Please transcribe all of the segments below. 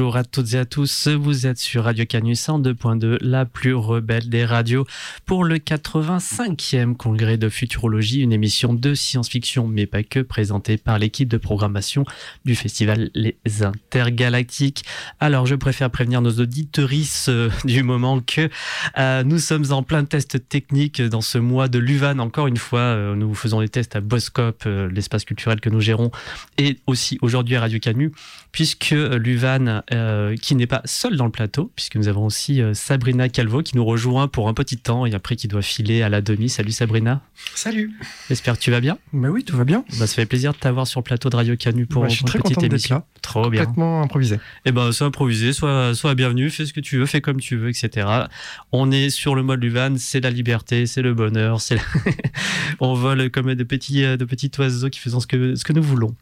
bonjour à toutes et à tous, vous êtes sur Radio Canus 102.2, la plus rebelle des radios, pour le 85e congrès de futurologie, une émission de science-fiction, mais pas que, présentée par l'équipe de programmation du festival Les Intergalactiques. Alors, je préfère prévenir nos auditorices euh, du moment que euh, nous sommes en plein test technique dans ce mois de Luvan. Encore une fois, euh, nous faisons des tests à Boscop, l'espace culturel que nous gérons, et aussi aujourd'hui à Radio Canus, puisque Luvan, euh, qui n'est pas seul dans le plateau, puisque nous avons aussi euh, Sabrina Calvo qui nous rejoint pour un petit temps et après qui doit filer à la demi. Salut Sabrina. Salut. J'espère que tu vas bien. Bah oui, tout va bien. Bah, ça fait plaisir de t'avoir sur le plateau de Radio Canu pour, bah, je suis très petite émission. Là. Trop bien. Complètement improvisé. Et eh ben, soit improvisé, soit, soit bienvenu, fais ce que tu veux, fais comme tu veux, etc. On est sur le mode Luvan, c'est la liberté, c'est le bonheur, c'est on vole comme de petits, de petits oiseaux qui faisons ce que, ce que nous voulons.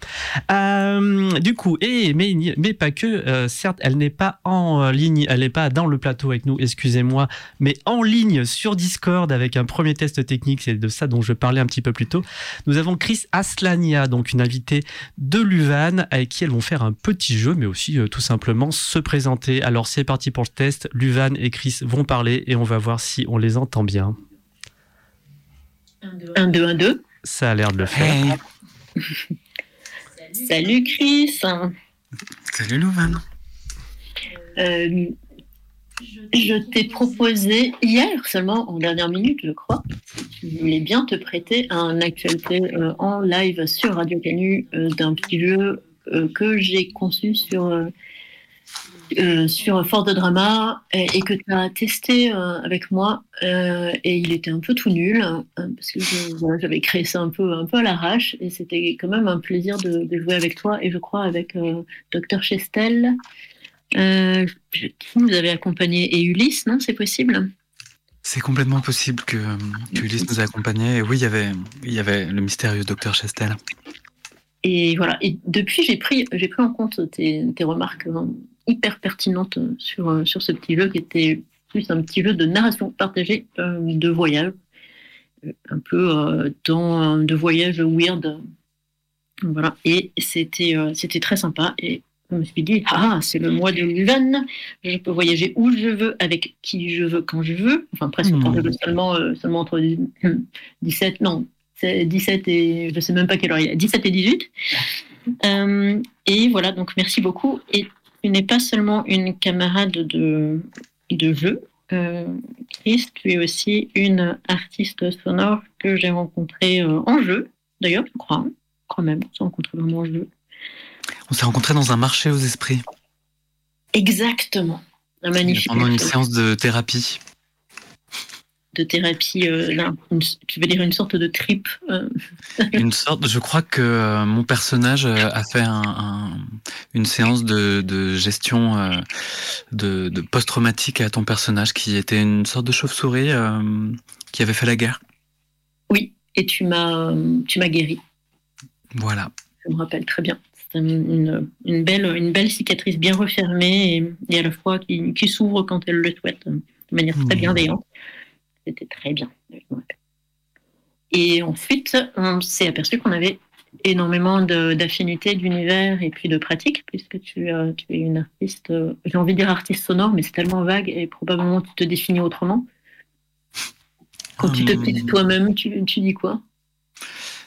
Euh, du coup, et, mais, mais pas que, euh, certes, elle n'est pas en ligne, elle n'est pas dans le plateau avec nous, excusez-moi, mais en ligne sur Discord avec un premier test technique, c'est de ça dont je parlais un petit peu plus tôt. Nous avons Chris Aslania, donc une invitée de Luvan, avec qui elles vont faire un petit jeu, mais aussi euh, tout simplement se présenter. Alors c'est parti pour le test, Luvan et Chris vont parler et on va voir si on les entend bien. 1, 2, 1, 2. Ça a l'air de le faire. Salut Chris. Salut Louvain. Euh, je t'ai proposé hier seulement, en dernière minute, je crois, je voulais bien te prêter un actualité euh, en live sur Radio Canu euh, d'un petit jeu que j'ai conçu sur euh, sur Fort de Drama et, que tu as testé euh, avec moi euh, et il était un peu tout nul hein, parce que j'avais créé ça un peu un peu à l'arrache et c'était quand même un plaisir de, jouer avec toi et je crois avec Dr Chestel qui nous avait accompagné et Ulysse non c'est possible? C'est complètement possible que, Ulysse nous ait accompagnés et oui il y avait il y avait le mystérieux Dr Chestel. Et voilà et depuis j'ai pris j'ai pris en compte tes, tes remarques hein, hyper pertinente sur, euh, sur ce petit jeu qui était plus un petit jeu de narration partagée euh, de voyage, euh, un peu dans de voyage weird. Voilà, et c'était c'était très sympa. Et je me suis dit, ah, c'est le mois de Luvan, je peux voyager où je veux, avec qui je veux, quand je veux. Enfin, presque quand je veux, seulement, seulement entre 17, non, 17 et je sais même pas quelle heure il est, 17 et 18. et voilà, donc merci beaucoup. Et tu n'es pas seulement une camarade de, de jeu, euh, Chris, tu es aussi une artiste sonore que j'ai rencontrée euh, en jeu, d'ailleurs, je crois, hein. quand même, on s'est rencontrés vraiment en jeu. On s'est rencontrés dans un marché aux esprits. Exactement. Un magnifique. Pendant une séance de thérapie de thérapie, euh, tu veux dire une sorte de trip euh. Une sorte, je crois que euh, mon personnage a fait une séance de, gestion de, post-traumatique à ton personnage qui était une sorte de chauve-souris qui avait fait la guerre. Oui, et tu m'as tu m'as guéri. Voilà. Je me rappelle très bien. C'est une, belle, une belle cicatrice bien refermée et, à la fois qui, s'ouvre quand elle le souhaite de manière très mmh. C'était très bien. Et ensuite, on s'est aperçu qu'on avait énormément d'affinités d'univers et puis de pratiques, puisque tu, euh, tu es une artiste, euh, j'ai envie de dire artiste sonore, mais c'est tellement vague et probablement tu te définis autrement. Quand tu te hum. pitches toi-même, tu, tu, dis quoi?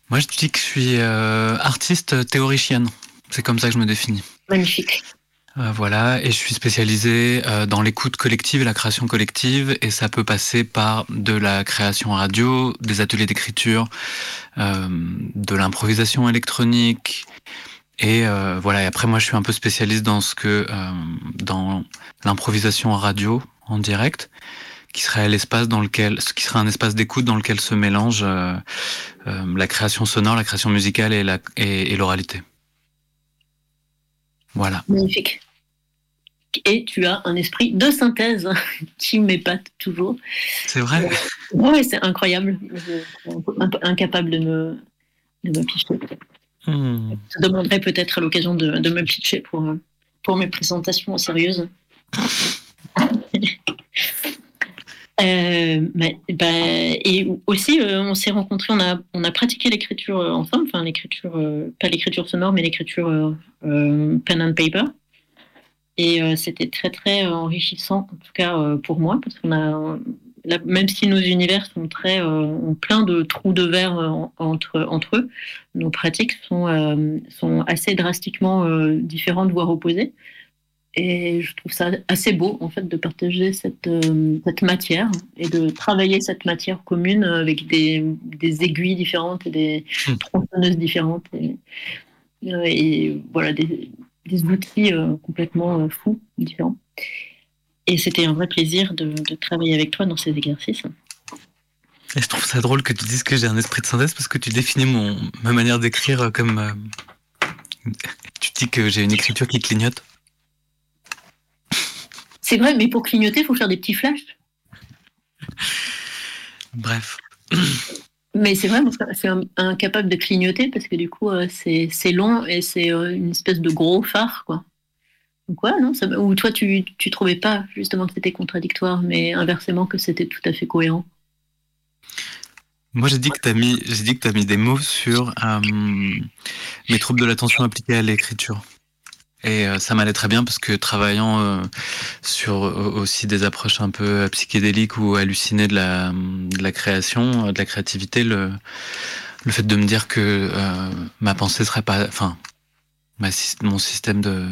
Moi, je dis que je suis euh, artiste théoricienne. C'est comme ça que je me définis. Magnifique. Euh, voilà, et je suis spécialisé euh, dans l'écoute collective et la création collective, et ça peut passer par de la création radio, des ateliers d'écriture, euh, de l'improvisation électronique, et voilà. Et après, moi, je suis un peu spécialiste dans ce que dans l'improvisation radio en direct, qui serait l'espace dans lequel, ce qui serait un espace d'écoute dans lequel se mélange la création sonore, la création musicale et l'oralité. Voilà. Magnifique. Et tu as un esprit de synthèse qui m'épate toujours. C'est vrai. Oui, c'est incroyable. Incapable de me, de me pitcher. Hmm. Je demanderai peut-être à l'occasion de, de, me pitcher pour, pour mes présentations sérieuses. Euh, bah, et aussi, euh, on s'est rencontrés, on a, pratiqué l'écriture ensemble, enfin l'écriture, pas l'écriture sonore, mais l'écriture pen and paper. Et c'était très très enrichissant, en tout cas pour moi, parce qu'on a, même si nos univers sont très, ont plein de trous de verre entre, eux, nos pratiques sont assez drastiquement différentes, voire opposées. Et je trouve ça assez beau, en fait, de partager cette, euh, cette matière et de travailler cette matière commune avec des, des aiguilles différentes et des hmm. tronçonneuses différentes. Et, euh, et voilà, des, des outils euh, complètement fous, différents. Et c'était un vrai plaisir de, de, travailler avec toi dans ces exercices. Et je trouve ça drôle que tu dises que j'ai un esprit de synthèse parce que tu définis mon, ma manière d'écrire comme. tu dis que j'ai une écriture qui clignote. C'est vrai, mais pour clignoter, il faut faire des petits flashs. Bref. Mais c'est vrai, c'est incapable de clignoter parce que du coup, euh, c'est long et c'est euh, une espèce de gros phare, quoi. Donc ouais, non, ou toi, tu, tu trouvais pas justement que c'était contradictoire, mais inversement que c'était tout à fait cohérent. Moi, j'ai dit que tu as mis, j'ai dit que as mis des mots sur euh, mes troubles de l'attention appliqués à l'écriture. Et euh, ça m'allait très bien parce que travaillant euh, sur aussi des approches un peu psychédéliques ou hallucinées de la, de la création, de la créativité, le, le fait de me dire que euh, ma pensée serait pas, enfin, ma, mon système de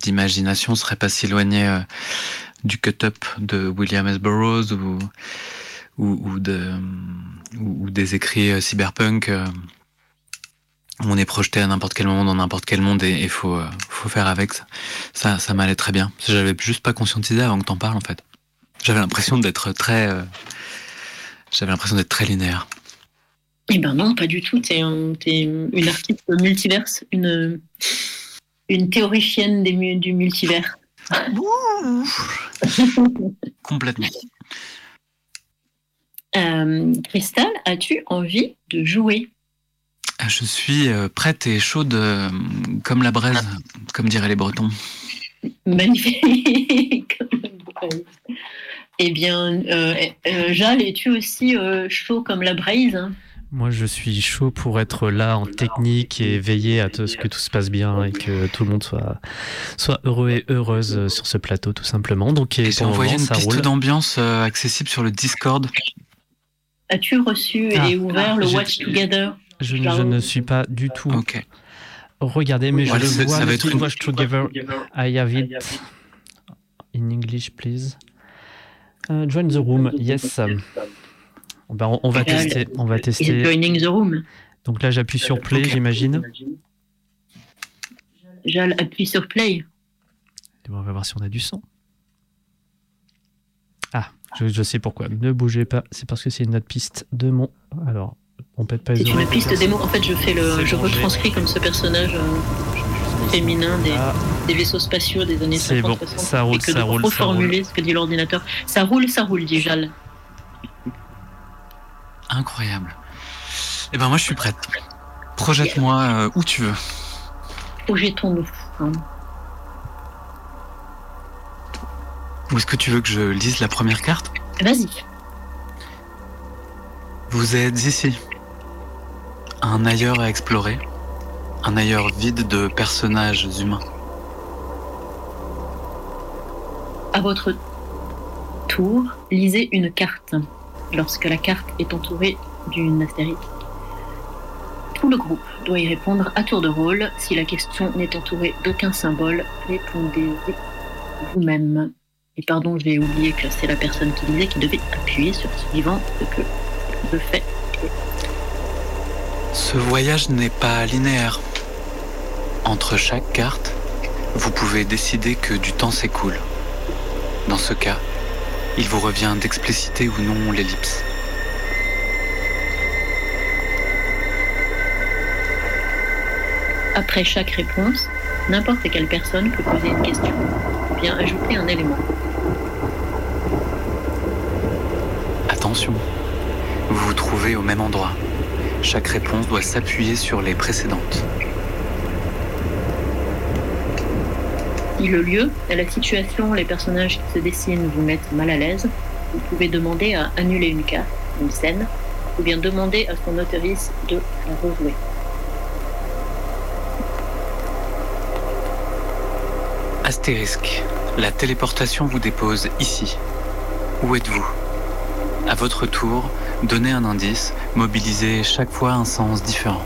d'imagination serait pas si éloigné du cut-up de William S. Burroughs ou, ou, ou de, ou, ou, des écrits cyberpunk on est projeté à n'importe quel moment dans n'importe quel monde et il faut, euh, faut faire avec ça. Ça, ça m'allait très bien. J'avais juste pas conscientisé avant que t'en parles en fait. J'avais l'impression d'être très, euh, j'avais l'impression d'être très linéaire. Eh ben non, pas du tout. T'es es une artiste multiverse, une, une théoricienne des, du multivers. Complètement. Euh, Cristal, as-tu envie de jouer? Je suis euh, prête et chaude euh, comme la braise, comme diraient les Bretons. Magnifique. eh bien, euh, Jal, es-tu aussi chaud comme la braise moi, je suis chaud pour être là en technique et veiller à ce que tout se passe bien et que tout le monde soit, soit heureux et heureuse sur ce plateau, tout simplement. Donc, et j'ai envoyé une piste d'ambiance accessible sur le Discord. As-tu reçu et ah. ouvert le Watch Together? Je, ne suis pas du tout. Ok. Regardez, mais je le vois. Ça va être une... Watch Together. I have it. In English, please. Uh, join the room. Yes. Ben, on, va tester. On va tester. Joining the room. Donc là, j'appuie sur play, j'imagine. J'appuie sur play. on va voir si on a du son. Ah, je, je sais pourquoi. Ne bougez pas. C'est parce que c'est une autre piste de mon. Alors, c'est une piste démo. En fait, je fais le, je retranscris comme ce personnage euh, féminin des, ah. des, vaisseaux spatiaux des années 50 bon, 60 ça roule, et que ça de roule, reformuler ce que dit l'ordinateur. Ça roule, ça roule, dit Jal. Incroyable. Eh ben moi, je suis prête. Projette-moi euh, où tu veux. Projetons-nous. Hein. Où est-ce que tu veux que je lise la première carte? Vas-y. Vous êtes ici un ailleurs à explorer, un ailleurs vide de personnages humains. À votre tour, lisez une carte lorsque la carte est entourée d'une astérisque. Tout le groupe doit y répondre à tour de rôle. Si la question n'est entourée d'aucun symbole, répondez vous-même. Et pardon, j'ai oublié que c'est la personne qui lisait qui devait appuyer sur suivant ce que je fais ce voyage n'est pas linéaire. Entre chaque carte, vous pouvez décider que du temps s'écoule. Dans ce cas, il vous revient d'expliciter ou non l'ellipse. Après chaque réponse, n'importe quelle personne peut poser une question ou bien ajouter un élément. Attention, vous vous trouvez au même endroit. Chaque réponse doit s'appuyer sur les précédentes. Si le lieu, la situation, les personnages qui se dessinent vous mettent mal à l'aise, Vous pouvez demander à annuler une carte, une scène, ou bien demander à son autoriste de la rejouer. Astérisque. La téléportation vous dépose ici. Où êtes-vous? À votre tour, donnez un indice, mobilisez chaque fois un sens différent.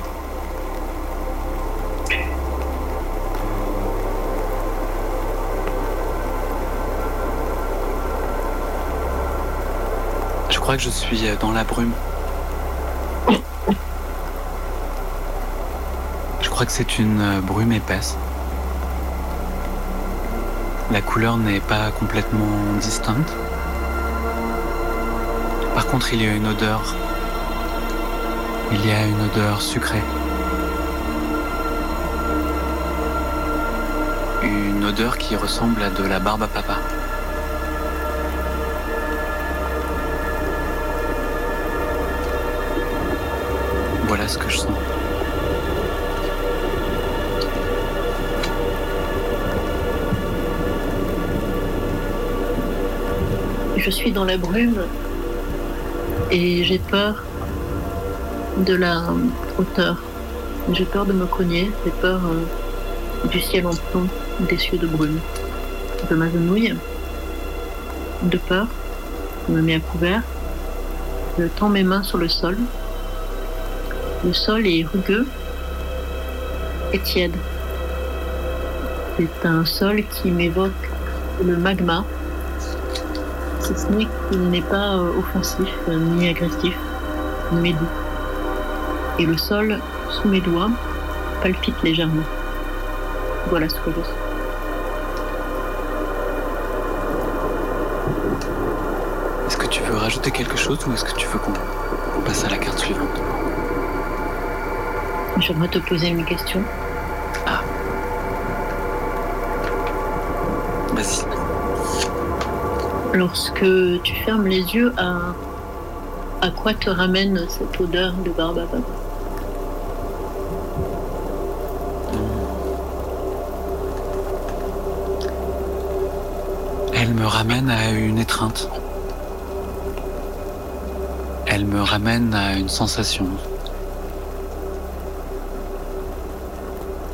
Je crois que je suis dans la brume. Je crois que c'est une brume épaisse. La couleur n'est pas complètement distincte. Par contre, il y a une odeur. Il y a une odeur sucrée. Une odeur qui ressemble à de la barbe à papa. Voilà ce que je sens. Je suis dans la brume et j'ai peur de la hauteur. J'ai peur de me cogner, j'ai peur euh, du ciel en plomb, des cieux de brume. Je m'agenouille de peur, je me mets à couvert, je tends mes mains sur le sol. Le sol est rugueux et tiède. C'est un sol qui m'évoque le magma si ce n'est qu'il n'est pas euh, offensif, euh, ni agressif, mais doux. Et le sol, sous mes doigts, palpite légèrement. Voilà ce que je sens. Est-ce que tu veux rajouter quelque chose ou est-ce que tu veux qu'on passe à la carte suivante? J'aimerais te poser une question. Ah. Vas-y. Lorsque tu fermes les yeux, à, quoi te ramène cette odeur de barbe à papa Elle me ramène à une étreinte. Elle me ramène à une sensation.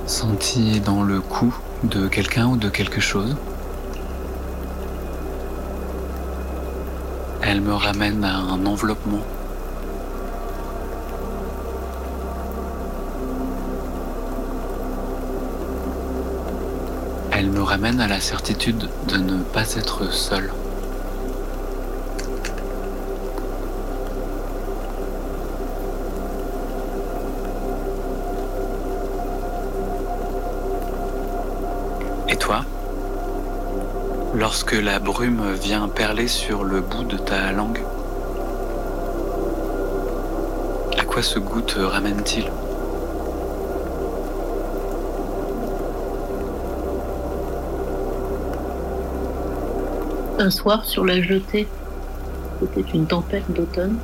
Sentie dans le cou de quelqu'un ou de quelque chose. Elle me ramène à un enveloppement. Elle me ramène à la certitude de ne pas être seule. Lorsque la brume vient perler sur le bout de ta langue, à quoi ce goût te ramène-t-il? Un soir sur la jetée, c'était une tempête d'automne.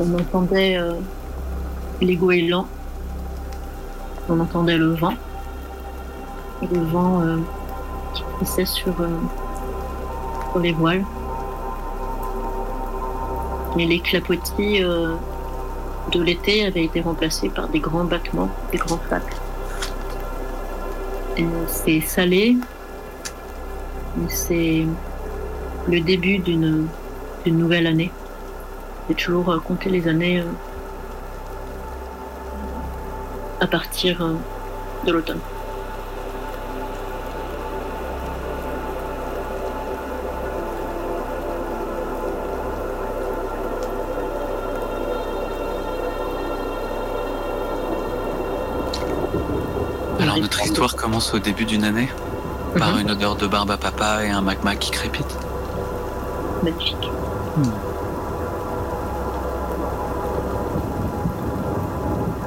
On entendait euh, les goélands, on entendait le vent. Le vent euh, qui plissait sur, euh, sur les voiles. Et les clapotis euh, de l'été avaient été remplacés par des grands battements, des grands. Et C'est salé, mais c'est le début d'une nouvelle année. J'ai toujours euh, compté les années à partir de l'automne. Alors notre histoire commence au début d'une année par une odeur de barbe à papa et un magma qui crépite. Magnifique.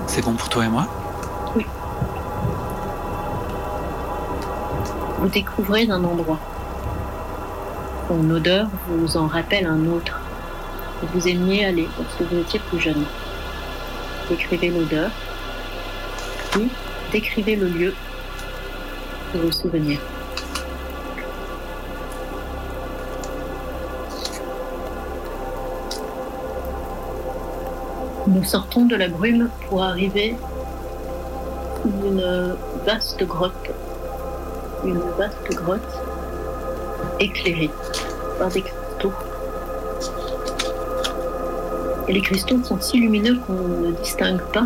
C'est bon pour toi et moi? Vous découvrez un endroit. Son odeur vous en rappelle un autre. Vous aimiez aller lorsque vous étiez plus jeune. Décrivez l'odeur, puis décrivez le lieu nous sortons de la brume pour arriver dans une vaste grotte, une vaste grotte éclairée par des cristaux. Et les cristaux sont si lumineux qu'on ne distingue pas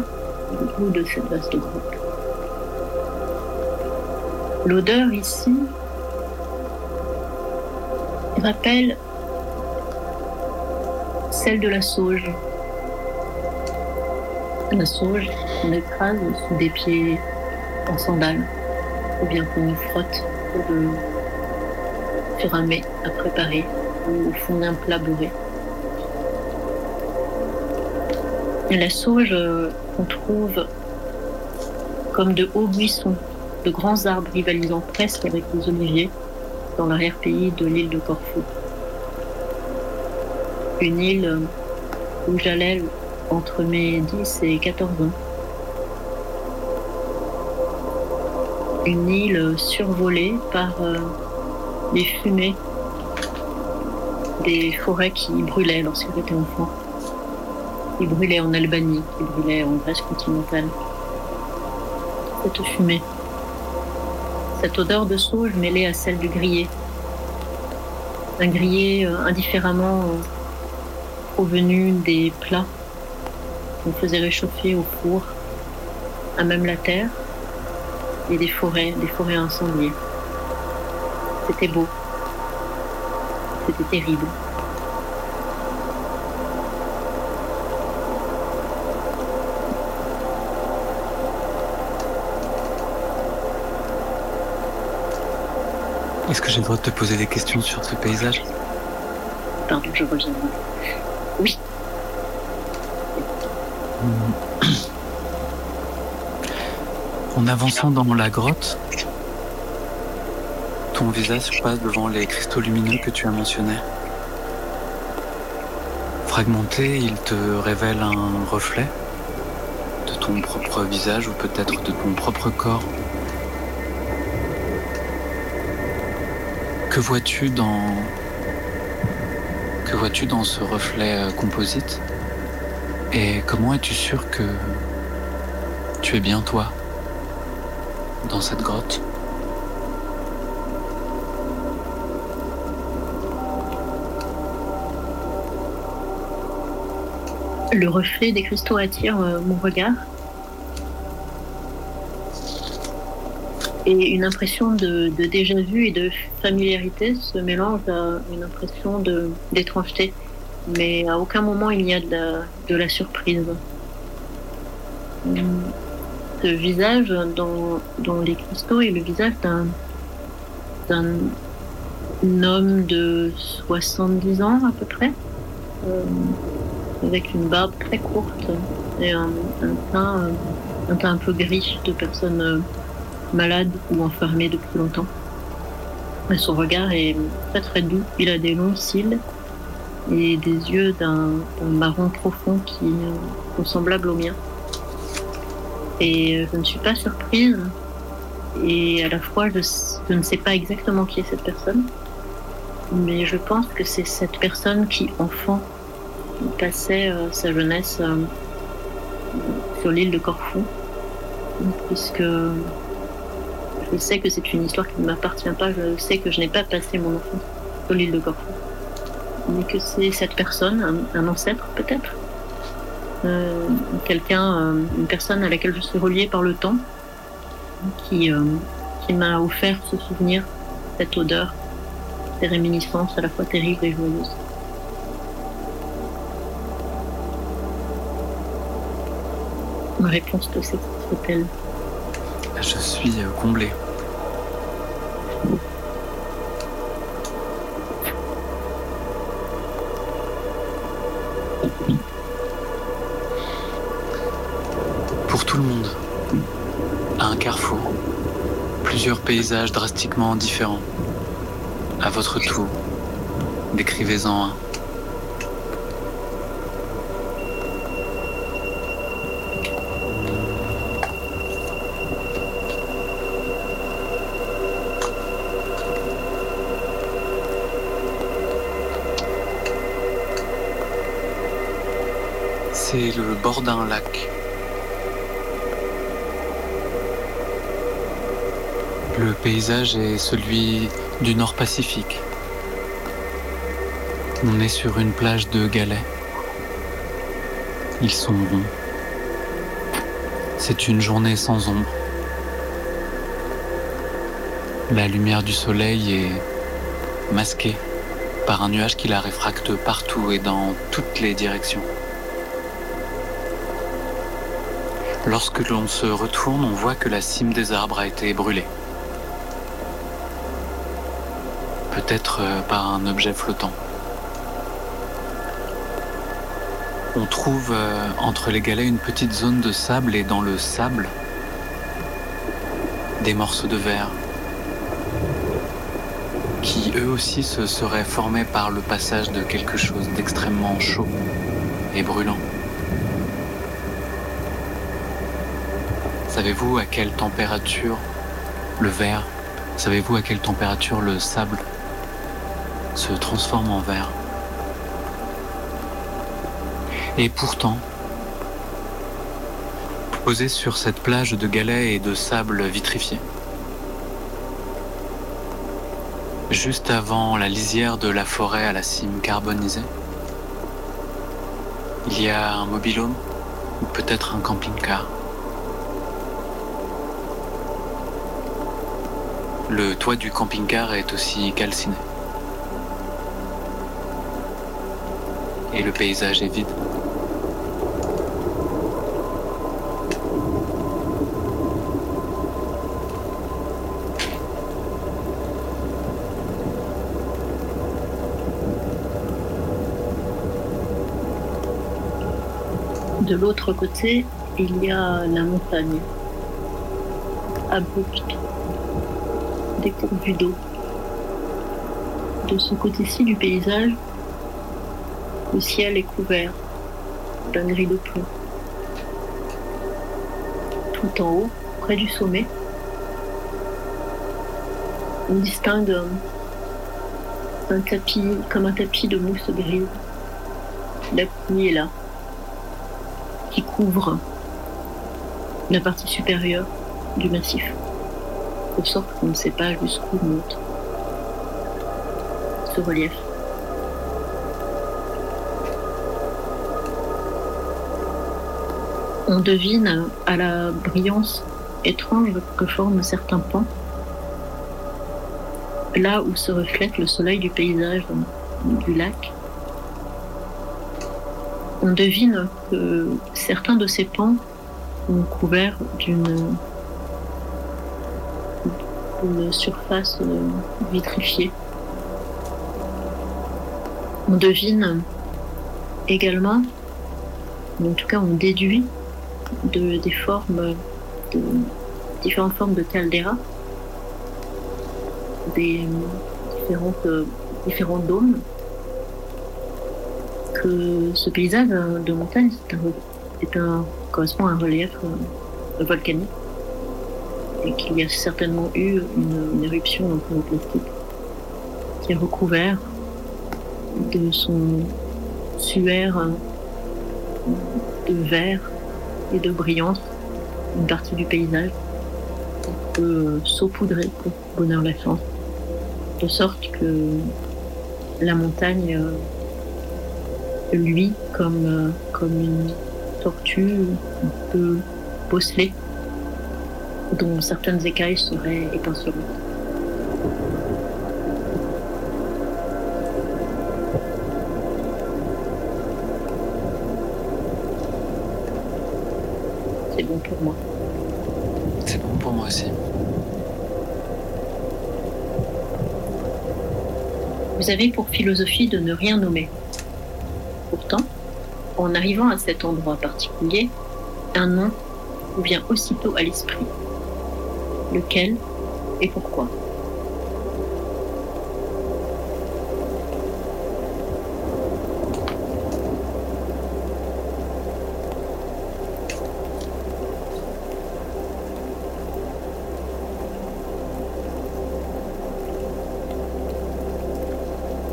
le bout de cette vaste grotte. L'odeur ici rappelle celle de la sauge. La sauge qu'on écrase sous des pieds en sandales, ou bien qu'on frotte sur un mets à préparer ou au fond d'un plat bourré. La sauge qu'on trouve comme de hauts buissons, de grands arbres rivalisant presque avec les oliviers dans l'arrière-pays de l'île de Corfou une île où j'allais entre mes 10 et 14 ans. Une île survolée par euh, les fumées des forêts qui brûlaient lorsque j'étais enfant. Qui brûlaient en Albanie, qui brûlaient en Grèce continentale. Cette fumée, cette odeur de sauge mêlée à celle du grillé. Un grillé euh, indifféremment euh, venu des plats qu'on faisait réchauffer au four, à même la terre, et des forêts, des forêts incendiées. C'était beau. C'était terrible. Est-ce que j'ai le droit de te poser des questions sur ce paysage Pardon, je reviens. Oui. En avançant dans la grotte, ton visage passe devant les cristaux lumineux que tu as mentionnés. Fragmenté, il te révèle un reflet de ton propre visage ou peut-être de ton propre corps. Que vois-tu dans ce reflet euh, composite? Et comment es-tu sûr que tu es bien toi dans cette grotte? Le reflet des cristaux attire euh, mon regard Une impression de, déjà-vu et de familiarité se mélange à une impression d'étrangeté. Mais à aucun moment il n'y a de la, surprise. Ce visage dans, les cristaux est le visage d'un homme de 70 ans à peu près, euh, avec une barbe très courte et un, un teint un peu gris de personne malade ou enfermé depuis longtemps. son regard est très très doux. Il a des longs cils et des yeux d'un marron profond qui sont semblables aux miens. Et je ne suis pas surprise. Et à la fois, je, ne sais pas exactement qui est cette personne. Mais je pense que c'est cette personne qui, enfant, passait euh, sa jeunesse euh, sur l'île de Corfou. Puisque je sais que c'est une histoire qui ne m'appartient pas. Je sais que je n'ai pas passé mon enfance sur l'île de Corfou. Mais que c'est cette personne, un, ancêtre peut-être, euh, quelqu'un, euh, une personne à laquelle je suis reliée par le temps, qui, euh, qui m'a offert ce souvenir, cette odeur, ces réminiscences à la fois terribles et joyeuses. Ma réponse de cette elle je suis euh, comblé. Pour tout le monde, à un carrefour, plusieurs paysages drastiquement différents. À votre tour, décrivez-en un. Bord d'un lac. Le paysage est celui du Nord Pacifique. On est sur une plage de galets. Ils sont ronds. C'est une journée sans ombre. La lumière du soleil est masquée par un nuage qui la réfracte partout et dans toutes les directions. Lorsque l'on se retourne, on voit que la cime des arbres a été brûlée. Peut-être euh, par un objet flottant. On trouve euh, entre les galets une petite zone de sable et dans le sable, des morceaux de verre qui eux aussi se seraient formés par le passage de quelque chose d'extrêmement chaud et brûlant. Savez-vous à quelle température le verre, savez-vous à quelle température le sable se transforme en verre? Et pourtant, posé sur cette plage de galets et de sable vitrifié, juste avant la lisière de la forêt à la cime carbonisée, il y a un mobilhome ou peut-être un camping-car. Le toit du camping-car est aussi calciné. Et le paysage est vide. De l'autre côté, il y a la montagne, dépourvue d'eau. De ce côté-ci du paysage, le ciel est couvert d'un gris de plomb. Tout en haut, près du sommet, on distingue un tapis, comme un tapis de mousse grise. La pluie est là, qui couvre la partie supérieure du massif, sorte qu'on ne sait pas jusqu'où monte ce relief. On devine à la brillance étrange que forment certains pans, là où se reflète le soleil du paysage du lac, on devine que certains de ces pans sont couverts d'une surface vitrifiée. On devine également, en tout cas on déduit, de, des formes, de différentes formes de caldeira, des différents dômes que ce paysage de montagne est un, correspond à un relief euh, volcanique et qu'il y a certainement eu une, éruption le plastique qui est recouvert de son suaire de verre et de brillance une partie du paysage on peut saupoudrer pour bonheur la chance. De sorte que la montagne euh, lui comme, euh, comme une tortue un peu bosselée, dont certaines écailles seraient étincelantes. C'est bon pour moi. C'est bon pour moi aussi. Vous avez pour philosophie de ne rien nommer. Pourtant, en arrivant à cet endroit particulier, un nom vous vient aussitôt à l'esprit. Lequel et pourquoi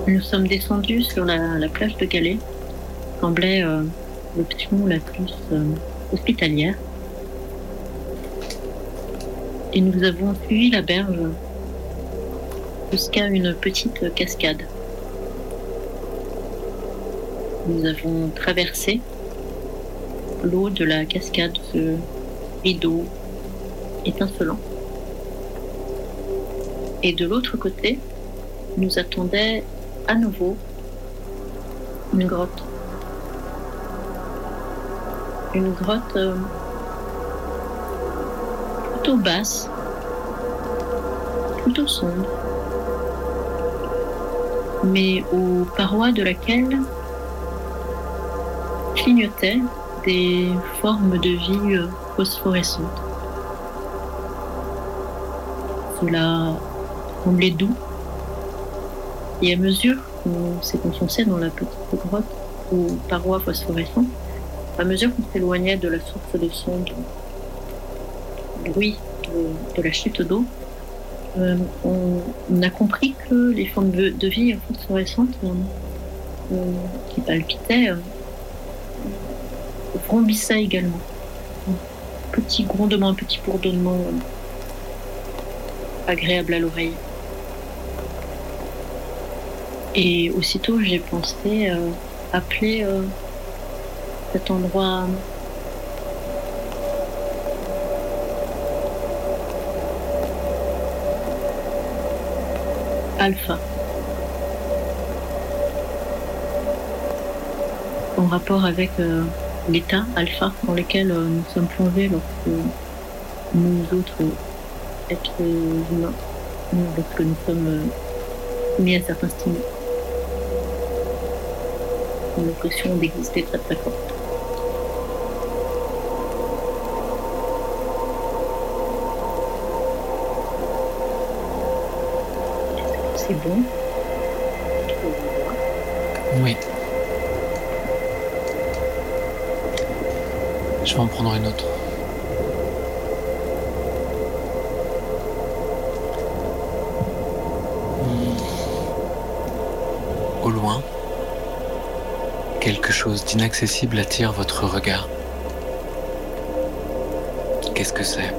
Nous sommes descendus sur la, plage de Calais semblait euh, l'option la plus euh, hospitalière. Et nous avons suivi la berge jusqu'à une petite cascade. Nous avons traversé l'eau de la cascade, ce rideau étincelant. Et de l'autre côté, nous attendait à nouveau une grotte. Une grotte euh, basse, plutôt sombre, mais aux parois de laquelle clignotaient des formes de vie euh, phosphorescentes. Cela semblait doux. Et à mesure qu'on s'est enfoncé dans la petite grotte aux parois phosphorescentes, à mesure qu'on s'éloignait de la source de du bruit de, la chute d'eau, euh, on, a compris que les formes de, vie phosphorescentes euh, qui palpitaient grandissait également. Un petit grondement, un petit bourdonnement euh, agréable à l'oreille. Et aussitôt, j'ai pensé euh, appeler euh, cet endroit En rapport avec l'état alpha dans lequel euh, nous sommes plongés lorsque nous autres êtres humains, lorsque nous sommes euh, mis à certains stimuli. L'impression d'exister très très forte. C'est bon. Oui. Je vais en prendre une autre. Hmm. Au loin, quelque chose d'inaccessible attire votre regard. Qu'est-ce que c'est?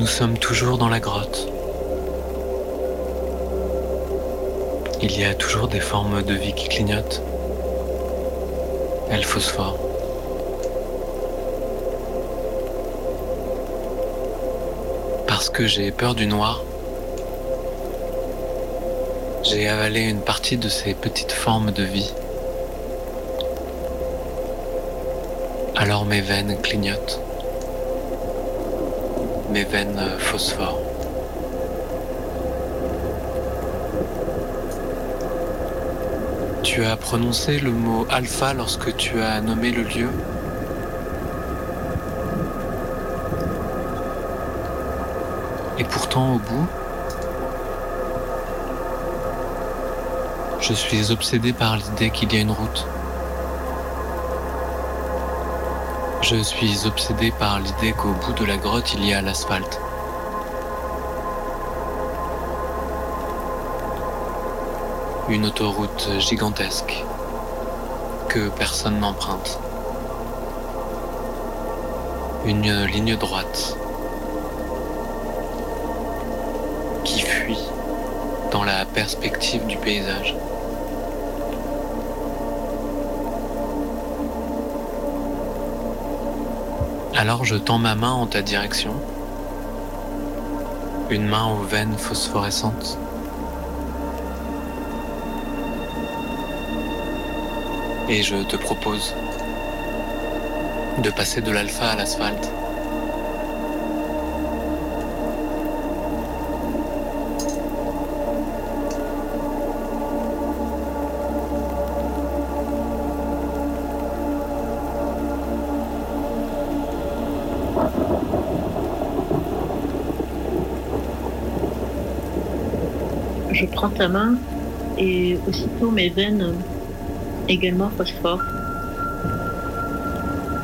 Nous sommes toujours dans la grotte. Il y a toujours des formes de vie qui clignotent. Elles phosphorent. Parce que j'ai peur du noir, j'ai avalé une partie de ces petites formes de vie. Alors mes veines clignotent. Mes veines phosphorent. Tu as prononcé le mot alpha lorsque tu as nommé le lieu? Et pourtant au bout, je suis obsédé par l'idée qu'il y a une route. Je suis obsédé par l'idée qu'au bout de la grotte, il y a l'asphalte. une autoroute gigantesque que personne n'emprunte. Une ligne droite qui fuit dans la perspective du paysage. Alors je tends ma main en ta direction, une main aux veines phosphorescentes. et je te propose de passer de l'alpha à l'asphalte. Prends ta main et aussitôt mes veines également phosphore.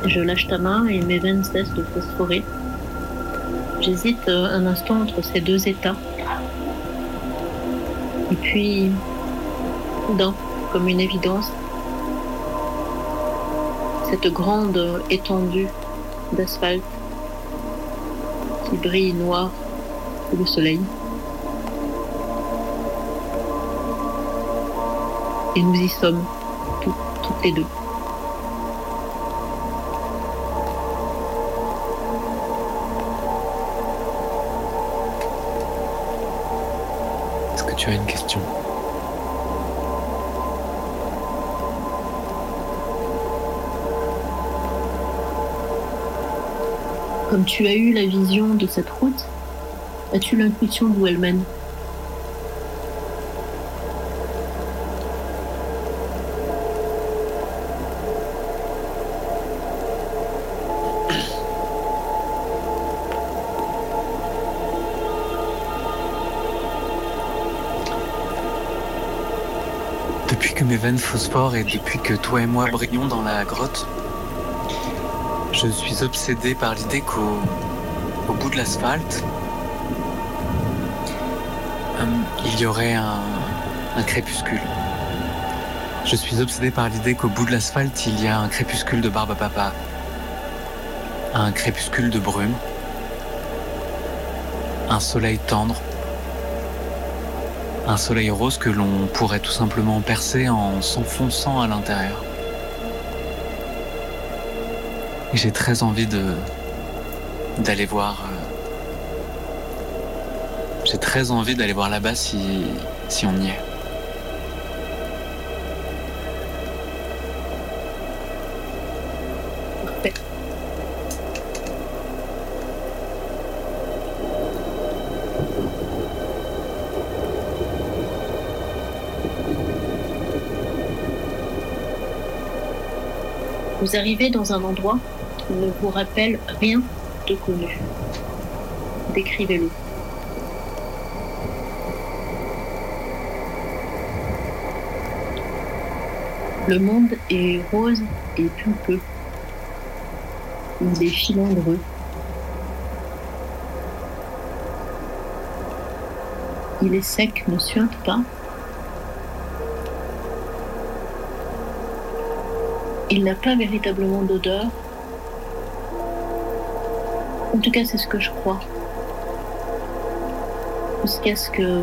Je lâche ta main et mes veines cessent de phosphorer. J'hésite un instant entre ces deux états. Et puis, soudain, comme une évidence, cette grande étendue d'asphalte qui brille noir sous le soleil. Et nous y sommes, toutes les deux. Est-ce que tu as une question? Comme tu as eu la vision de cette route, as-tu l'intuition d'où elle mène? Depuis que mes veines phosphorent et depuis que toi et moi brillons dans la grotte, je suis obsédé par l'idée qu'au au bout de l'asphalte, hum, il y aurait un, un crépuscule. Je suis obsédé par l'idée qu'au bout de l'asphalte, il y a un crépuscule de barbe à papa, un crépuscule de brume, un soleil tendre, un soleil rose que l'on pourrait tout simplement percer en s'enfonçant à l'intérieur. J'ai très envie de d'aller voir. euh, J'ai très envie d'aller voir là-bas si si on y est. Vous arrivez dans un endroit qui ne vous rappelle rien de connu. Décrivez-le. Le monde est rose et pulpeux. Il est filandreux. Il est sec, ne suinte pas. Il n'a pas véritablement d'odeur. En tout cas, c'est ce que je crois. Jusqu'à ce que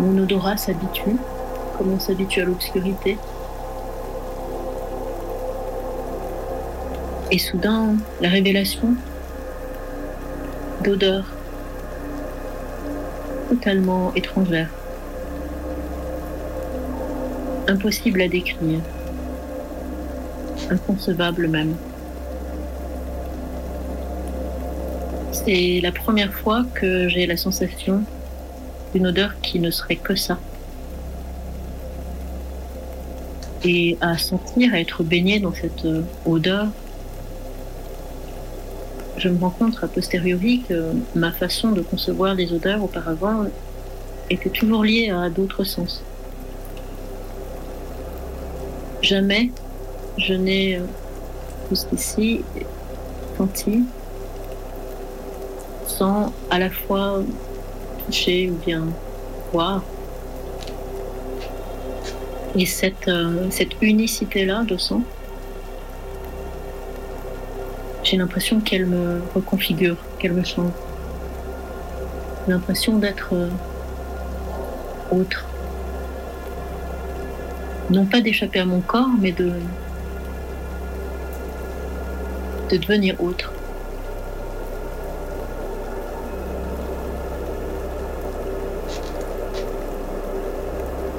mon odorat s'habitue, comme on s'habitue à l'obscurité. Et soudain, la révélation d'odeurs totalement étrangères, impossible à décrire, inconcevable même. C'est la première fois que j'ai la sensation d'une odeur qui ne serait que ça. Et à sentir, à être baigné dans cette euh, odeur, je me rends compte a posteriori que ma façon de concevoir les odeurs auparavant était toujours liée à d'autres sens. Jamais je n'ai euh, jusqu'ici senti sans à la fois toucher ou bien voir. Et cette, euh, cette unicité-là de son, j'ai l'impression qu'elle me reconfigure, qu'elle me change. J'ai l'impression d'être euh, autre. Non pas d'échapper à mon corps, mais de, de devenir autre.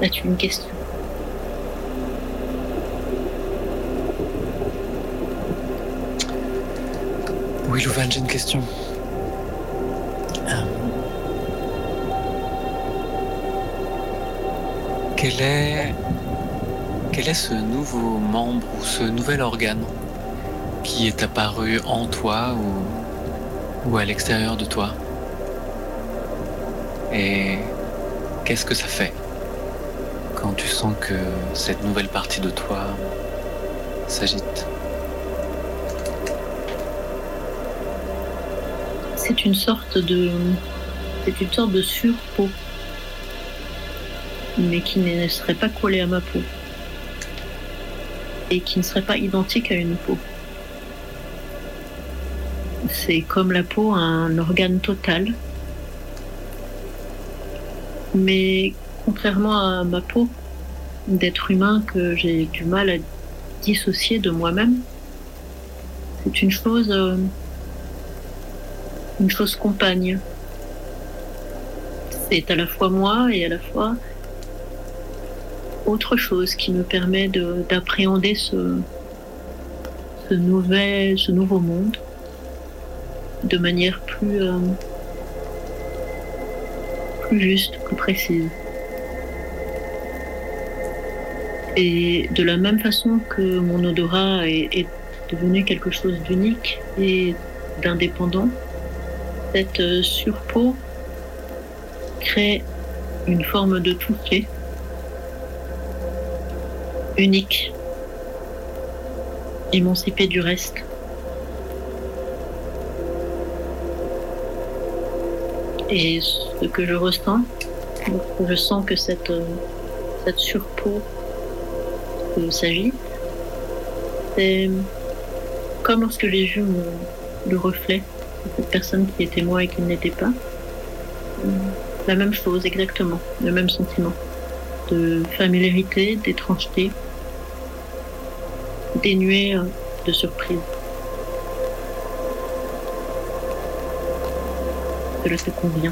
As-tu une question Oui, Louvain, j'ai une question. Euh, Quel est, quel est ce nouveau membre ou ce nouvel organe? Qui est apparu en toi ou, à l'extérieur de toi Et qu'est-ce que ça fait quand tu sens que cette nouvelle partie de toi s'agite? C'est une sorte de c'est une sorte de surpeau, mais qui ne serait pas collée à ma peau et qui ne serait pas identique à une peau. C'est comme la peau un organe total, mais contrairement à ma peau d'être humain que j'ai du mal à dissocier de moi-même, c'est une chose, euh, une chose compagne. C'est à la fois moi et à la fois autre chose qui me permet d'appréhender ce, ce, nouveau monde de manière plus, euh, plus juste, plus précise. Et de la même façon que mon odorat est devenu quelque chose d'unique et d'indépendant, cette euh, surpeau crée une forme de toucher unique, émancipé du reste. Et ce que je ressens, je sens que cette, euh, cette surpeau s'agit, c'est comme lorsque j'ai vu le reflet de cette personne qui était moi et qui ne l'était pas. La même chose, exactement, le même sentiment de familiarité, d'étrangeté, dénué euh, de surprise. Cela te convient.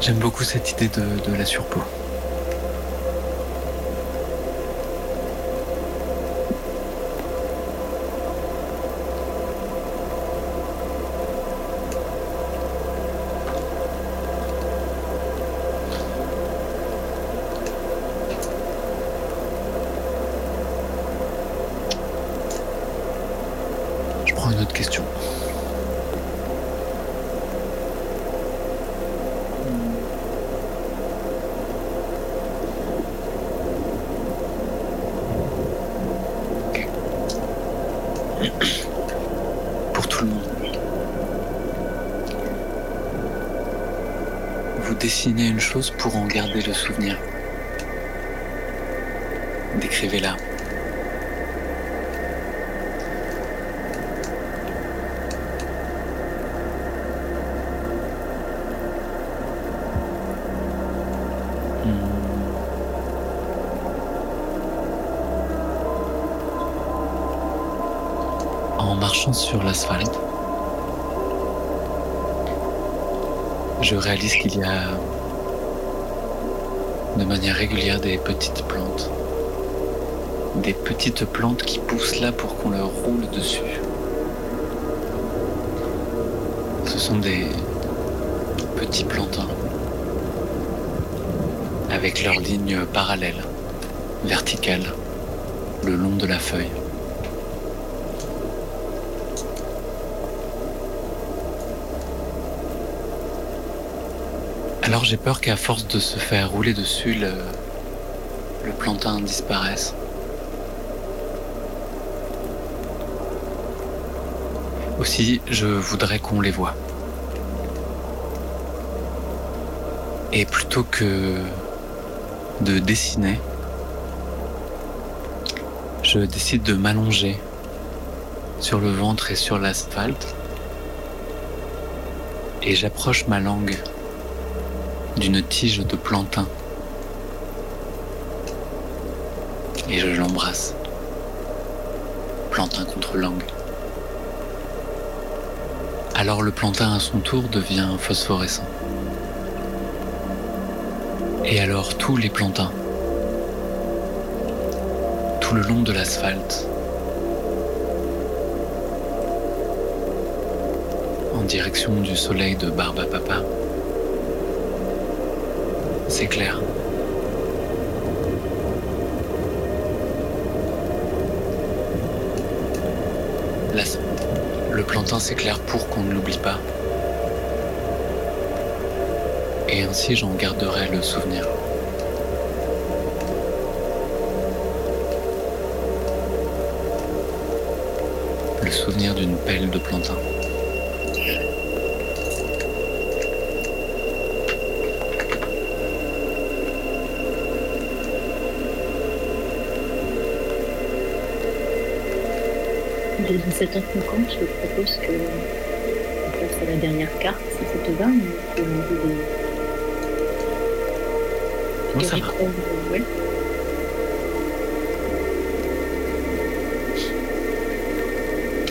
J'aime beaucoup cette idée de, la surpeau. Pour en garder le souvenir. Décrivez-la. Hmm. En marchant sur l'asphalte, je réalise qu'il y a de manière régulière des petites plantes. Des petites plantes qui poussent là pour qu'on leur roule dessus. Ce sont des petits plantains avec leurs lignes parallèles, verticales, le long de la feuille. Alors j'ai peur qu'à force de se faire rouler dessus, le, plantain disparaisse. Aussi, je voudrais qu'on les voit. Et plutôt que de dessiner, je décide de m'allonger sur le ventre et sur l'asphalte et j'approche ma langue d'une tige de plantain. Et je l'embrasse. Plantain contre langue. Alors le plantain à son tour devient phosphorescent. Et alors tous les plantains, tout le long de l'asphalte, en direction du soleil de Barbe à Papa, c'est clair. le plantain s'éclaire pour qu'on ne l'oublie pas. Et ainsi j'en garderai le souvenir. souvenir d'une pelle de plantain. De 17h50, je propose que on passe à la dernière carte, si ça te va, ou pour de... Moi, ça va. Ouais.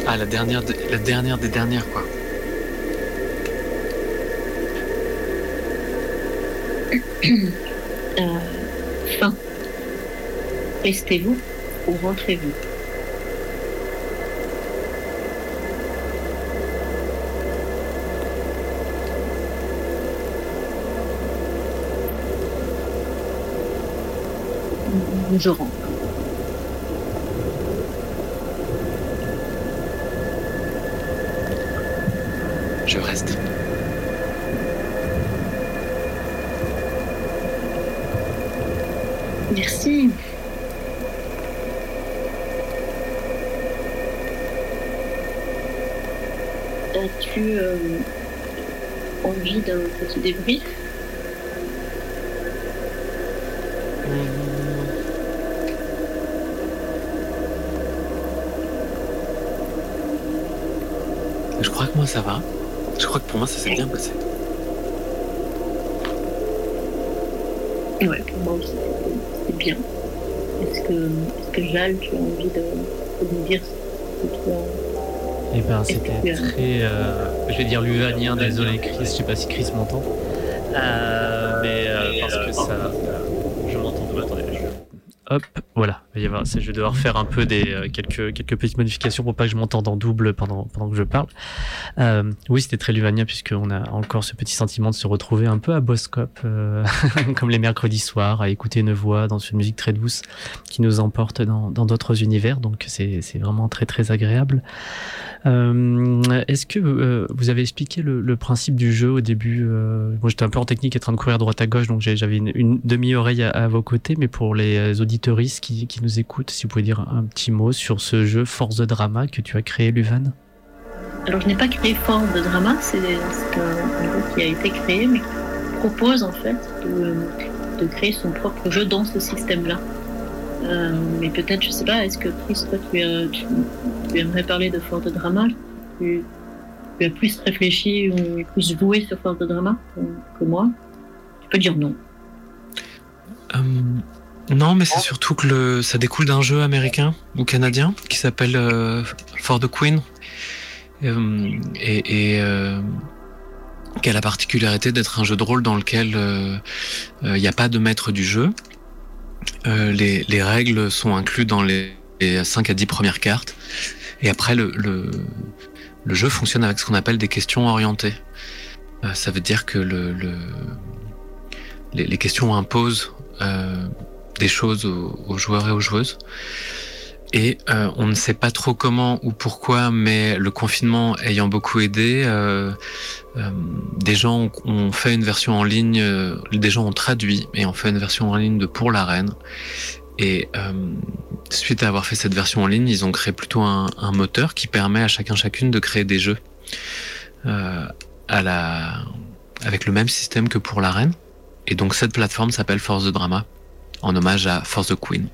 Ah, la dernière, de- la dernière des dernières, quoi. Euh, fin. Restez-vous ou rentrez-vous? Je rentre. Je reste. Merci. As-tu euh, envie d'un petit débrief? Je crois que moi, ça va. Je crois que pour moi, ça s'est bien passé. Ouais, pour moi aussi, c'était- c'était bien. Est-ce que, est-ce que Jal, tu as envie de, de nous dire ce que toi... Eh ben, Est-ce c'était que- très, euh, je vais dire luvanien, désolé Chris, je sais pas si Chris m'entend. Euh, mais euh, parce que ça, je m'entends. Attendez, je- Hop, voilà. Je vais devoir faire un peu des euh, quelques quelques petites modifications pour pas que je m'entende en double pendant pendant que je parle. Euh, oui, c'était très luvanien puisqu'on a encore ce petit sentiment de se retrouver un peu à Boscop, euh, comme les mercredis soirs, à écouter une voix dans une musique très douce qui nous emporte dans dans d'autres univers. Donc c'est vraiment très très agréable. Est-ce que vous avez expliqué le, principe du jeu au début Moi, j'étais un peu en technique, en train de courir droite à gauche, donc j'avais une, une demi-oreille à, à vos côtés. Mais pour les auditeuristes qui, qui nous écoutent, si vous pouvez dire un petit mot sur ce jeu Force de Drama que tu as créé, Luvan? Alors, je n'ai pas créé Force de Drama, c'est un, jeu qui a été créé, mais qui propose en fait de, de créer son propre jeu dans ce système-là. Euh, mais peut-être, je sais pas, est-ce que Chris, toi, tu, as- tu, tu aimerais parler de Force de Drama? Tu, tu as plus réfléchi ou plus joué sur Force de Drama que, que moi? Tu peux dire non. Euh, non, mais c'est surtout que ça découle d'un jeu américain ou canadien qui s'appelle euh, For the Queen Euh, et, euh, qui a la particularité d'être un jeu de rôle dans lequel euh, il n'y a pas de maître du jeu. Les, les règles sont incluses dans les, les 5 à 10 premières cartes. Et après, le, jeu fonctionne avec ce qu'on appelle des questions orientées. Ça veut dire que le, le, les, les questions imposent euh, des choses aux, joueurs et aux joueuses. Et euh, on ne sait pas trop comment ou pourquoi, mais le confinement ayant beaucoup aidé, euh, euh, des gens ont, fait une version en ligne, des gens ont traduit et ont fait une version en ligne de Pour la Reine. Et suite à avoir fait cette version en ligne, ils ont créé plutôt un, moteur qui permet à chacun chacune de créer des jeux avec le même système que Pour la Reine. Et donc cette plateforme s'appelle Force de Drama, en hommage à Force the Queen.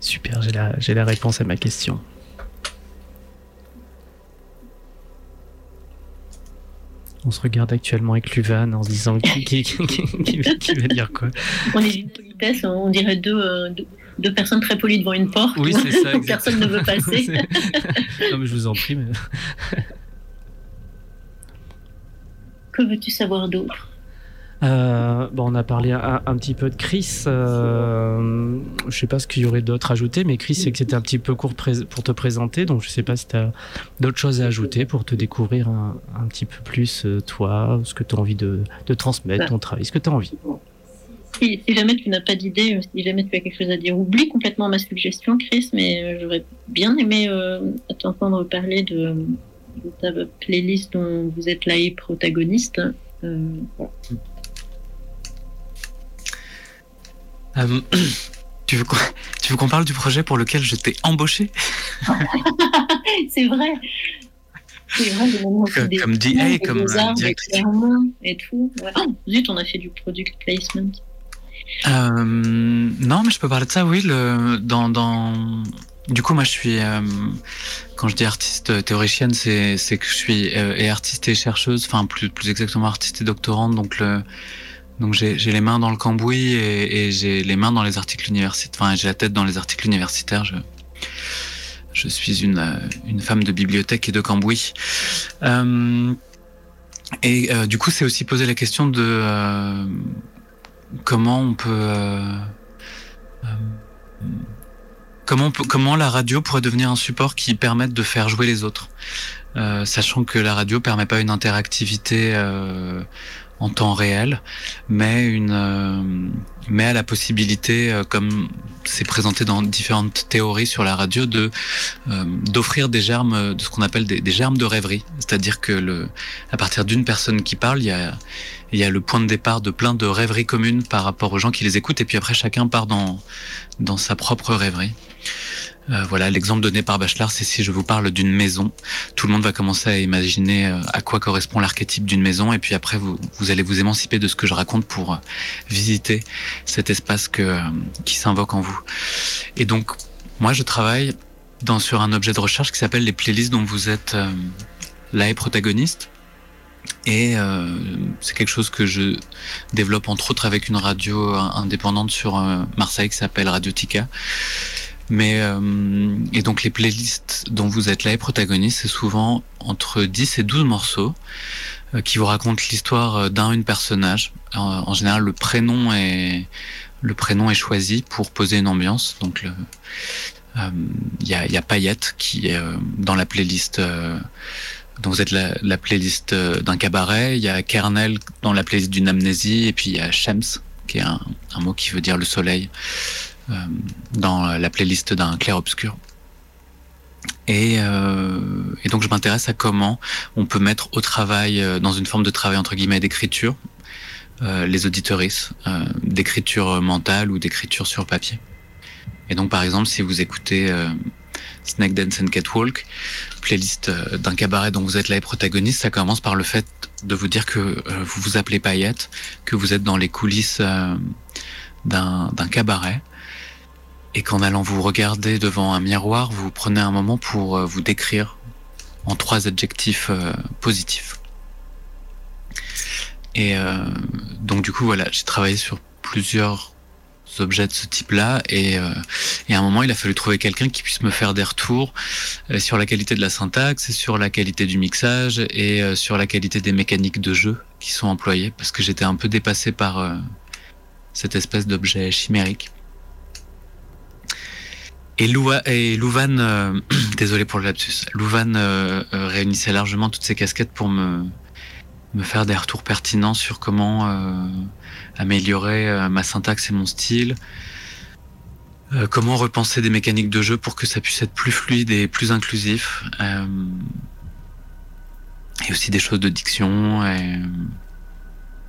Super, j'ai la, j'ai la réponse à ma question. On se regarde actuellement avec Luvan en se disant qui, qui, qui, qui- qui va- qui va dire quoi. On est d'une politesse, on dirait deux, euh, deux, deux personnes très polies devant une porte. Oui, c'est ça. où Personne ne veut passer. C'est- non, mais je vous en prie. Mais... Que veux-tu savoir d'autre? Euh, bon, on a parlé un, petit peu de Chris. Euh, je sais pas ce qu'il y aurait d'autre à ajouter, mais Chris, c'est que c'était un petit peu court pour te présenter, donc je sais pas si tu as d'autres choses à ajouter pour te découvrir un, petit peu plus euh, toi, ce que tu as envie de, transmettre, ton travail, ce que tu as envie. si, jamais tu n'as pas d'idée, euh, si jamais tu as quelque chose à dire, oublie complètement ma suggestion, Chris, mais j'aurais bien aimé euh, t'entendre parler de, ta playlist dont vous êtes là et protagoniste. Euh, Tu veux, tu veux qu'on parle du projet pour lequel je t'ai embauché? C'est vrai. C'est vrai, comme DA, comme euh, directrice. Et tout. Ouais. Oh, zut, on a fait du product placement. Euh, non, mais je peux parler de ça, oui. Le, dans, dans... Du coup, moi, je suis. Euh, quand je dis artiste théoricienne, c'est que je suis et artiste et chercheuse, enfin, plus, plus exactement artiste et doctorante. Donc, le, donc j'ai les mains dans le cambouis et, et j'ai les mains dans les articles universitaires. Enfin, j'ai la tête dans les articles universitaires. Je, je suis une, une femme de bibliothèque et de cambouis. Euh, et euh, du coup, c'est aussi poser la question de euh, comment on peut, euh, euh, comment, comment la radio pourrait devenir un support qui permette de faire jouer les autres, sachant que la radio permet pas une interactivité en temps réel, mais une euh, à la possibilité, euh, comme c'est présenté dans différentes théories sur la radio, de euh, d'offrir des germes, de ce qu'on appelle des, des, germes de rêverie, c'est-à-dire que le à partir d'une personne qui parle, il y a il y a le point de départ de plein de rêveries communes par rapport aux gens qui les écoutent, et puis après chacun part dans dans sa propre rêverie. Euh, voilà, l'exemple donné par Bachelard, c'est si je vous parle d'une maison, tout le monde va commencer à imaginer euh, à quoi correspond l'archétype d'une maison, et puis après vous, vous allez vous émanciper de ce que je raconte pour euh, visiter cet espace que, qui s'invoque en vous. Et donc, moi, je travaille dans, sur un objet de recherche qui s'appelle les playlists dont vous êtes euh, là et protagoniste. Et euh, c'est quelque chose que je développe entre autres avec une radio indépendante sur Marseille qui s'appelle Radiotica. Mais euh, et donc les playlists dont vous êtes là et protagoniste, c'est souvent entre 10 et 12 morceaux euh, qui vous racontent l'histoire euh, d'un une personnage. En, général, le prénom est le prénom est choisi pour poser une ambiance. Donc il euh, y, a, y a Payette qui est euh, dans la playlist dont vous êtes la, la playlist d'un cabaret. Il y a Kernel dans la playlist d'une amnésie et puis il y a Shems qui est un, un mot qui veut dire le soleil dans la playlist d'un clair-obscur. Et, euh, et, donc je m'intéresse à comment on peut mettre au travail, euh, dans une forme de travail entre guillemets d'écriture, euh, les auditoristes, euh, d'écriture mentale ou d'écriture sur papier. Et donc par exemple, si vous écoutez euh, Snake Dance and Catwalk, playlist d'un cabaret dont vous êtes là les protagonistes, ça commence par le fait de vous dire que vous vous appelez Payette, que vous êtes dans les coulisses d'un cabaret et qu'en allant vous regarder devant un miroir, vous prenez un moment pour euh, vous décrire en trois adjectifs euh, positifs. Et euh, donc du coup voilà, j'ai travaillé sur plusieurs objets de ce type-là et, euh, et, à un moment il a fallu trouver quelqu'un qui puisse me faire des retours euh, sur la qualité de la syntaxe, sur la qualité du mixage et sur la qualité des mécaniques de jeu qui sont employées parce que j'étais un peu dépassé par cette espèce d'objet chimérique. Et, Lou et Louvain, euh, désolé pour le lapsus, Louvain euh, euh, réunissait largement toutes ces casquettes pour me, faire des retours pertinents sur comment euh, améliorer ma syntaxe et mon style, comment repenser des mécaniques de jeu pour que ça puisse être plus fluide et plus inclusif, et aussi des choses de diction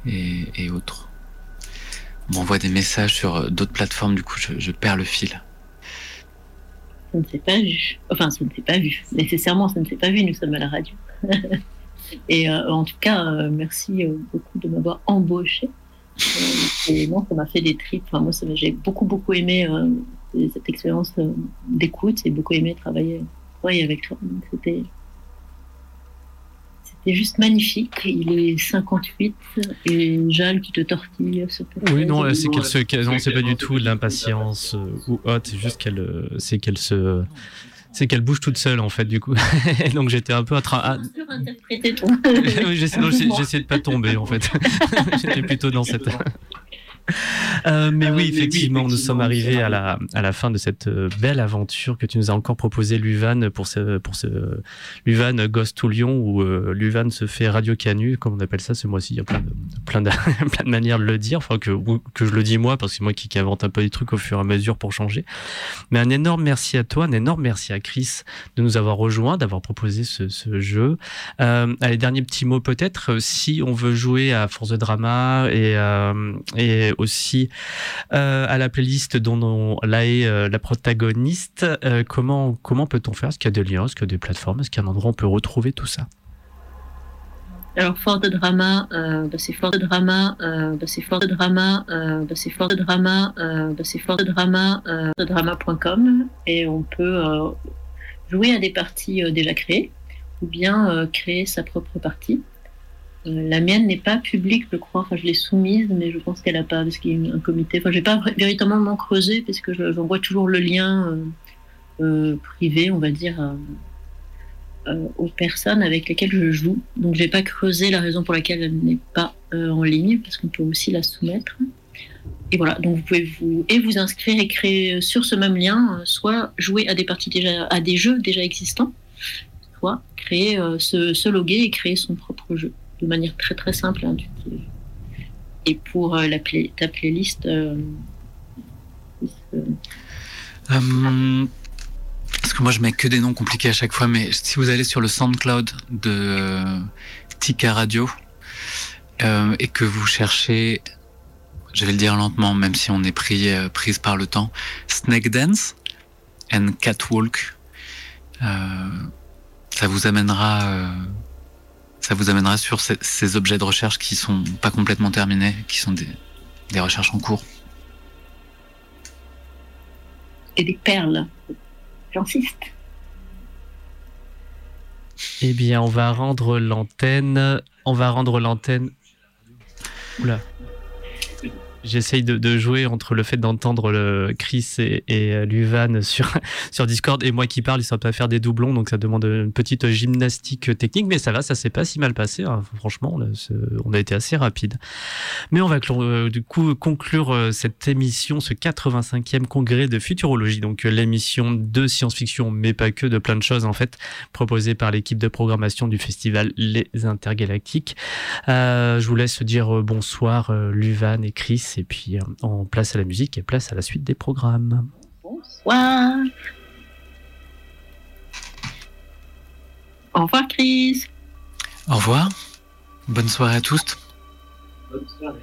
et, autres. On m'envoie des messages sur d'autres plateformes, du coup je perds le fil ça ne s'est pas vu. Enfin, ça ne s'est pas vu. Nécessairement, ça ne s'est pas vu. Nous sommes à la radio. et euh, en tout cas, euh, merci euh, beaucoup de m'avoir embauché. Et moi, ça m'a fait des tripes. Enfin, moi, j'ai beaucoup, beaucoup aimé cette expérience d'écoute et beaucoup aimé travailler, travailler avec toi. C'était c'est juste magnifique. Il est 58 et Jal qui te tortille. Oui, non, c'est qu'elle se, non, c'est pas du tout de l'impatience euh, ou autre. C'est juste qu'elle, euh, c'est qu'elle se, c'est qu'elle bouge toute seule en fait du coup. Donc j'étais un peu à train. J'essaie de pas tomber en fait. J'étais plutôt dans cette. Euh, mais oui, effectivement, nous sommes arrivés à la, à la fin de cette euh, belle aventure que tu nous as encore proposé, Luvan, pour ce, pour ce Luvan Ghost to Lyon, où euh, Luvan se fait Radio Canu, comme on appelle ça ce mois-ci. Il y a plein de, plein de, plein de manières de le dire, enfin, que, que je le dis moi, parce que c'est moi qui, qui invente un peu des trucs au fur et à mesure pour changer. Mais un énorme merci à toi, un énorme merci à Chris de nous avoir rejoints, d'avoir proposé ce, ce jeu. Euh, allez, dernier petit mot peut-être, si on veut jouer à Force de Drama et, et aussi à la playlist dont on, là est la protagoniste. comment comment peut-on faire? Est-ce qu'il y a des liens? Est-ce qu'il y a des plateformes? Est-ce qu'il y a un endroit où on peut retrouver tout ça? Alors fort de drama, euh, bah, c'est fort de drama, euh, bah, c'est fort de drama, euh, bah, c'est fort de drama, c'est fort de drama, de drama.com et on peut jouer à des parties déjà créées ou bien créer sa propre partie. La mienne n'est pas publique, je crois. Enfin, je l'ai soumise, mais je pense qu'elle n'a pas parce qu'il y a un comité. Enfin, j'ai pas véritablement creusé parce que j'envoie toujours le lien privé, on va dire euh, aux personnes avec lesquelles je joue. Donc, j'ai pas creusé la raison pour laquelle elle n'est pas euh, en ligne, parce qu'on peut aussi la soumettre. Et voilà, donc vous pouvez vous et vous inscrire et créer sur ce même lien, euh, soit jouer à des parties déjà, à des jeux déjà existants, soit créer se, loguer et créer son propre jeu de manière très très simple et intuitive. Et pour la ta playlist. Parce que moi, je mets que des noms compliqués à chaque fois, mais si vous allez sur le SoundCloud de euh, Tika Radio euh, et que vous cherchez, je vais le dire lentement, même si on est pris, euh, prise par le temps, Snake Dance and Catwalk, ça vous amènera, ça vous amènera sur ces, objets de recherche qui sont pas complètement terminés, qui sont des, des recherches en cours. Et des perles j'insiste. Eh bien, on va rendre l'antenne. On va rendre l'antenne. Oula. J'essaye de, jouer entre le fait d'entendre le Chris et, et Luvan sur, sur Discord et moi qui parle, ça peut faire des doublons, donc ça demande une petite gymnastique technique, mais ça va, ça s'est pas si mal passé. Hein. Franchement, on a été assez rapide. Mais on va euh, du coup conclure euh, cette émission, ce 85e congrès de futurologie, donc euh, l'émission de science-fiction, mais pas que, de plein de choses en fait, proposée par l'équipe de programmation du festival Les Intergalactiques. je vous laisse dire bonsoir, Luvan et Chris et puis euh, on place à la musique et place à la suite des programmes. Bonsoir. Au revoir Chris. Au revoir. Bonne soirée à tous. Bonne soirée.